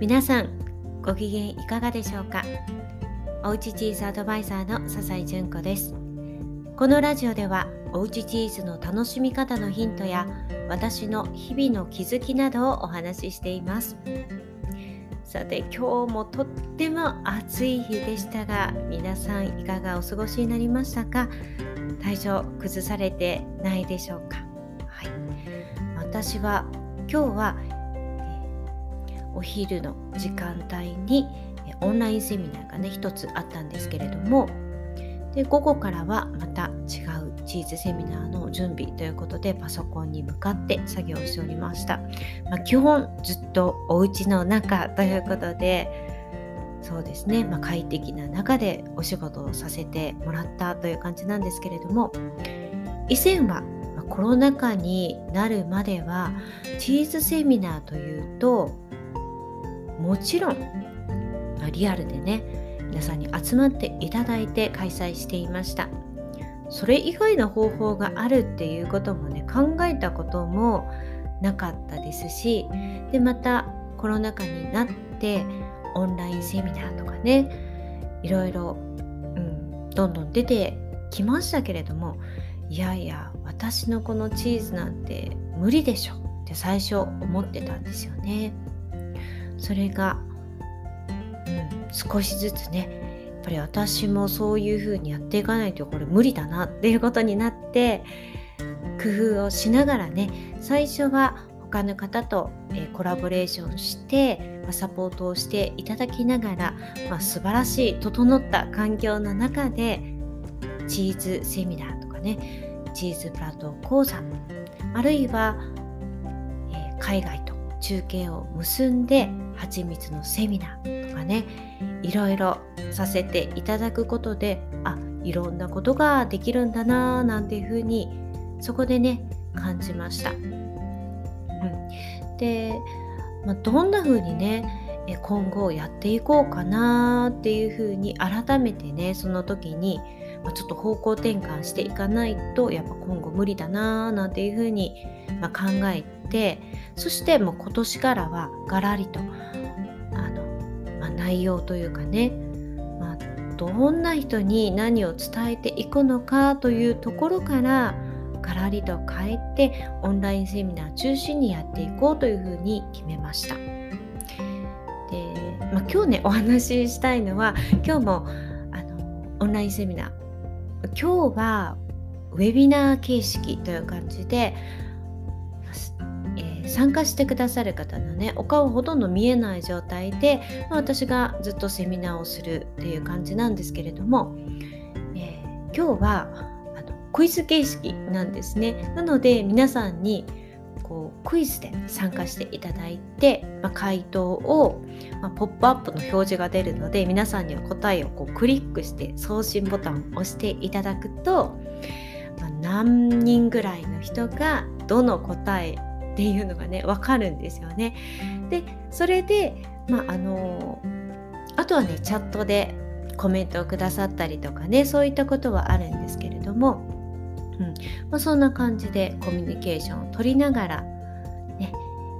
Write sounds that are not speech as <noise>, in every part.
皆さんご機嫌いかがでしょうか？おうちチーズアドバイザーの笹井純子です。このラジオではおうちチーズの楽しみ方のヒントや私の日々の気づきなどをお話ししています。さて今日もとっても暑い日でしたが皆さんいかがお過ごしになりましたか？体調崩されてないでしょうか、はい、私は今日はお昼の時間帯にオンラインセミナーがね一つあったんですけれどもで午後からはまた違うチーズセミナーの準備ということでパソコンに向かって作業しておりました、まあ、基本ずっとお家の中ということでそうですね、まあ、快適な中でお仕事をさせてもらったという感じなんですけれども以前はコロナ禍になるまではチーズセミナーというともちろんリアルでね皆さんに集まっていただいて開催していましたそれ以外の方法があるっていうこともね考えたこともなかったですしでまたコロナ禍になってオンラインセミナーとかねいろいろ、うん、どんどん出てきましたけれどもいやいや私のこのチーズなんて無理でしょって最初思ってたんですよね。それが、うん、少しずつねやっぱり私もそういう風にやっていかないとこれ無理だなっていうことになって工夫をしながらね最初は他の方と、えコラボレーションして、まサポートをしていただきながら、まあ、素晴らしい整った環境の中でチーズセミナーとかねチーズプラット講座あるいは、え海外と中継を結んで蜂蜜のセミナーとかねいろいろさせていただくことであいろんなことができるんだなーなんていうふうにそこでね感じました。うん、で、まあ、どんな風にね今後やっていこうかなっていうふうに改めてねその時に、ちょっと方向転換していかないとやっぱ今後無理だなーなんていうふうに、考えてそしてもう今年からはガラリとあの、まあ、内容というかね、まあ、どんな人に何を伝えていくのかというところからガラリと変えてオンラインセミナー中心にやっていこうというふうに決めました。で、まあ、今日ねお話ししたいのは今日もあのオンラインセミナー今日はウェビナー形式という感じで参加してくださる方のねお顔ほとんど見えない状態で、まあ、私がずっとセミナーをするっていう感じなんですけれども、えー、今日はあのクイズ形式なんですね。なので皆さんにこうクイズで参加していただいて、まあ、回答を、まあ、ポップアップの表示が出るので皆さんには答えをこうクリックして送信ボタンを押していただくと、ま、何人ぐらいの人がどの答えっていうのがね分かるんですよね。でそれでまああのあとはねチャットでコメントをくださったりとかねそういったことはあるんですけれども、うんまあ、そんな感じでコミュニケーションを取りながらね、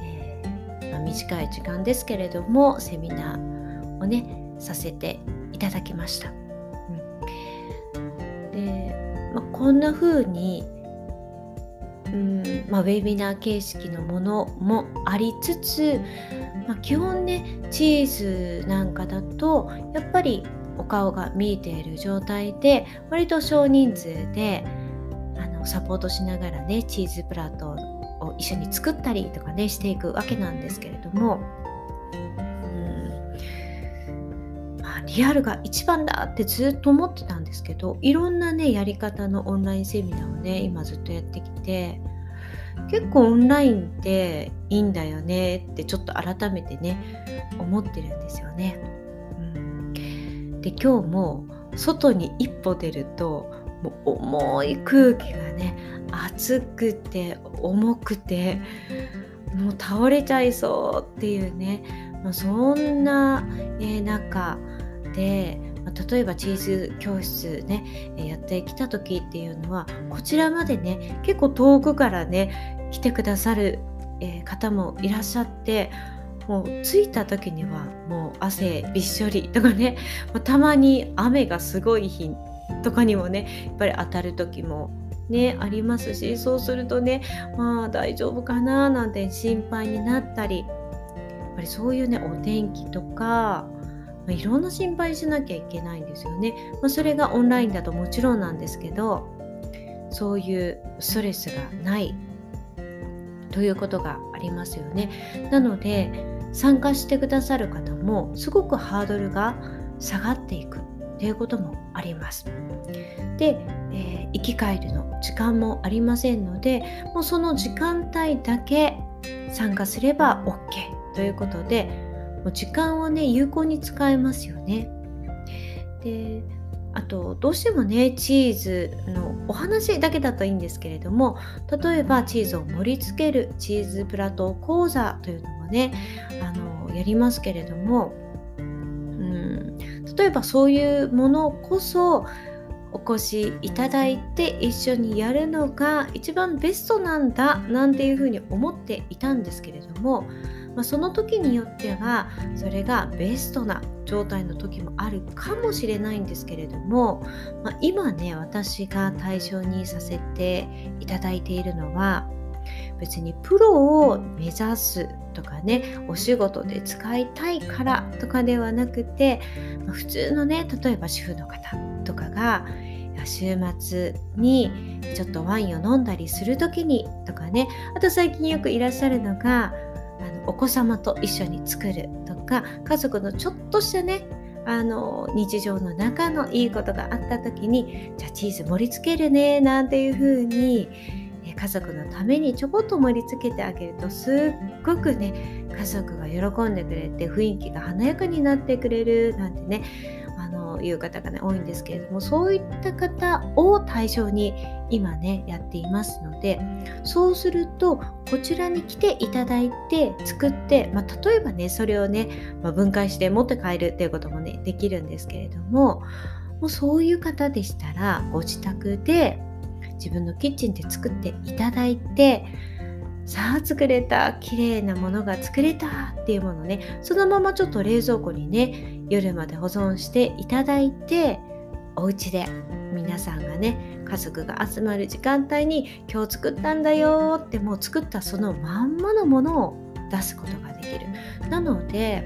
えー、まあ、短い時間ですけれどもセミナーをねさせていただきました。うん、で、まあ、こんな風にうんまあ、ウェビナー形式のものもありつつ、まあ、基本ねチーズなんかだとやっぱりお顔が見えている状態で割と少人数であのサポートしながらねチーズプラットを一緒に作ったりとかねしていくわけなんですけれども、リアルが一番だってずっと思ってたんですけどいろんなねやり方のオンラインセミナーをね今ずっとやってきて結構オンラインっていいんだよねってちょっと改めてね思ってるんですよね。うん、で今日も外に一歩出るともう重い空気がね暑くて重くてもう倒れちゃいそうっていうね、そんな、えー、中で例えばチーズ教室ねやってきた時っていうのはこちらまでね結構遠くからね来てくださる、方もいらっしゃってもう着いた時にはもう汗びっしょり <laughs> とかねたまに雨がすごい日とかにもねやっぱり当たる時もねありますしそうするとねまあ大丈夫かななんて心配になったりやっぱりそういうねお天気とかま、いろんな心配しなきゃいけないんですよね。まあ、それがオンラインだともちろんなんですけどそういうストレスがないということがありますよね。なので参加してくださる方もすごくハードルが下がっていくっていうこともあります。で、えー、生き返るの時間もありませんのでもうその時間帯だけ参加すれば OK ということでもう時間をね有効に使えますよね。であとどうしてもねチーズのお話だけだといいんですけれども例えばチーズを盛り付けるチーズプラトー講座というのもねあのやりますけれども、うん、例えばそういうものこそお越しいただいて一緒にやるのが一番ベストなんだなんていうふうに思っていたんですけれどもまあ、その時によってはそれがベストな状態の時もあるかもしれないんですけれども、まあ、今ね私が対象にさせていただいているのは別にプロを目指すとかねお仕事で使いたいからとかではなくて、まあ、普通のね例えば主婦の方とかが週末にちょっとワインを飲んだりする時にとかねあと最近よくいらっしゃるのがあのお子様と一緒に作るとか家族のちょっとしたねあの日常の中のいいことがあった時にじゃあチーズ盛り付けるねなんていう風に家族のためにちょこっと盛り付けてあげるとすっごくね家族が喜んでくれて雰囲気が華やかになってくれるなんてねいう方がね多いんですけれどもそういった方を対象に今ねやっていますのでそうするとこちらに来ていただいて作って、まあ、例えばねそれをね、まあ、分解して持って帰るっていうこともねできるんですけれどももうそういう方でしたらご自宅で自分のキッチンで作っていただいてさあ作れた綺麗なものが作れたっていうものねそのままちょっと冷蔵庫にね夜まで保存していただいてお家で皆さんがね家族が集まる時間帯に今日作ったんだよってもう作ったそのまんまのものを出すことができるなので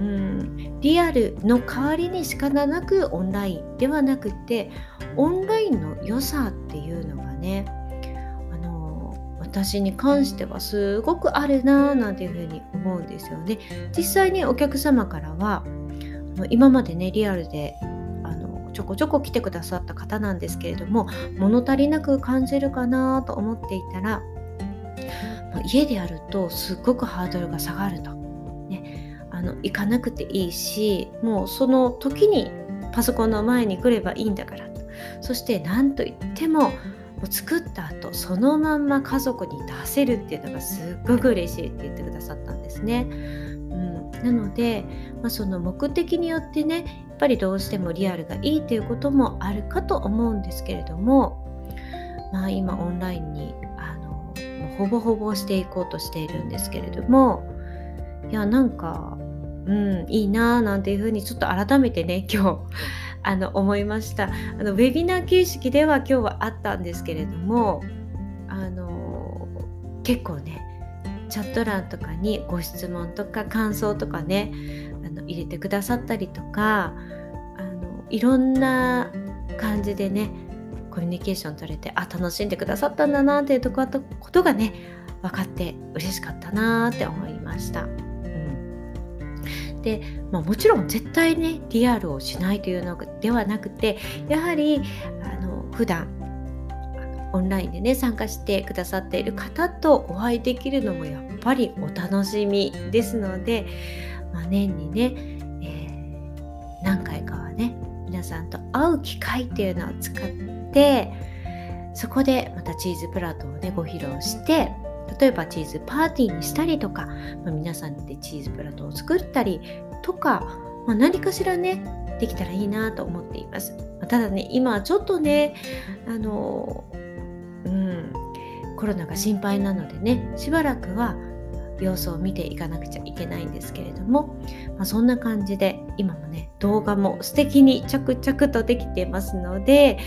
うんリアルの代わりに仕方なくオンラインではなくてオンラインの良さっていうのがね私に関してはすごくあるなぁなんていうふうに思うんですよね。実際にお客様からは今までねリアルであのちょこちょこ来てくださった方なんですけれども物足りなく感じるかなと思っていたら家でやるとすっごくハードルが下がると。ね、あの行かなくていいしもうその時にパソコンの前に来ればいいんだからそして何といっても作った後そのまんま家族に出せるっていうのがすっごく嬉しいって言ってくださったんですね。うん、なので、まあ、その目的によってねやっぱりどうしてもリアルがいいということもあるかと思うんですけれども、まあ、今オンラインにあのほぼほぼしていこうとしているんですけれどもいやなんかうんいいなーなんていうふうにちょっと改めてね <laughs> 今日あの思いました。あのウェビナー形式では今日はあったんですけれどもあの結構ねチャット欄とかにご質問とか感想とかねあの入れてくださったりとかあのいろんな感じでねコミュニケーション取れてあ楽しんでくださったんだなっていうとことがね分かって嬉しかったなって思いました。で、まあ、もちろん絶対ねリアルをしないというのではなくてやはりあの普段オンラインでね参加してくださっている方とお会いできるのもやっぱりお楽しみですので、まあ、年にね、えー、何回かはね皆さんと会う機会っていうのを使ってそこでまたチーズプラトをねご披露して例えばチーズパーティーにしたりとか、まあ、皆さんでチーズプラトを作ったりとか、まあ、何かしらねできたらいいなと思っています。ただね今ちょっとねあのうんコロナが心配なのでねしばらくは様子を見ていかなくちゃいけないんですけれども、まあ、そんな感じで今もね動画も素敵に着々とできてますので、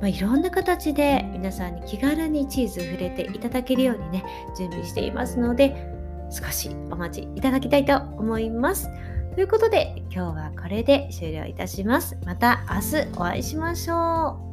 まあ、いろんな形で皆さんに気軽にチーズ触れていただけるようにね準備していますので少しお待ちいただきたいと思います。ということで今日はこれで終了いたします。また明日お会いしましょう。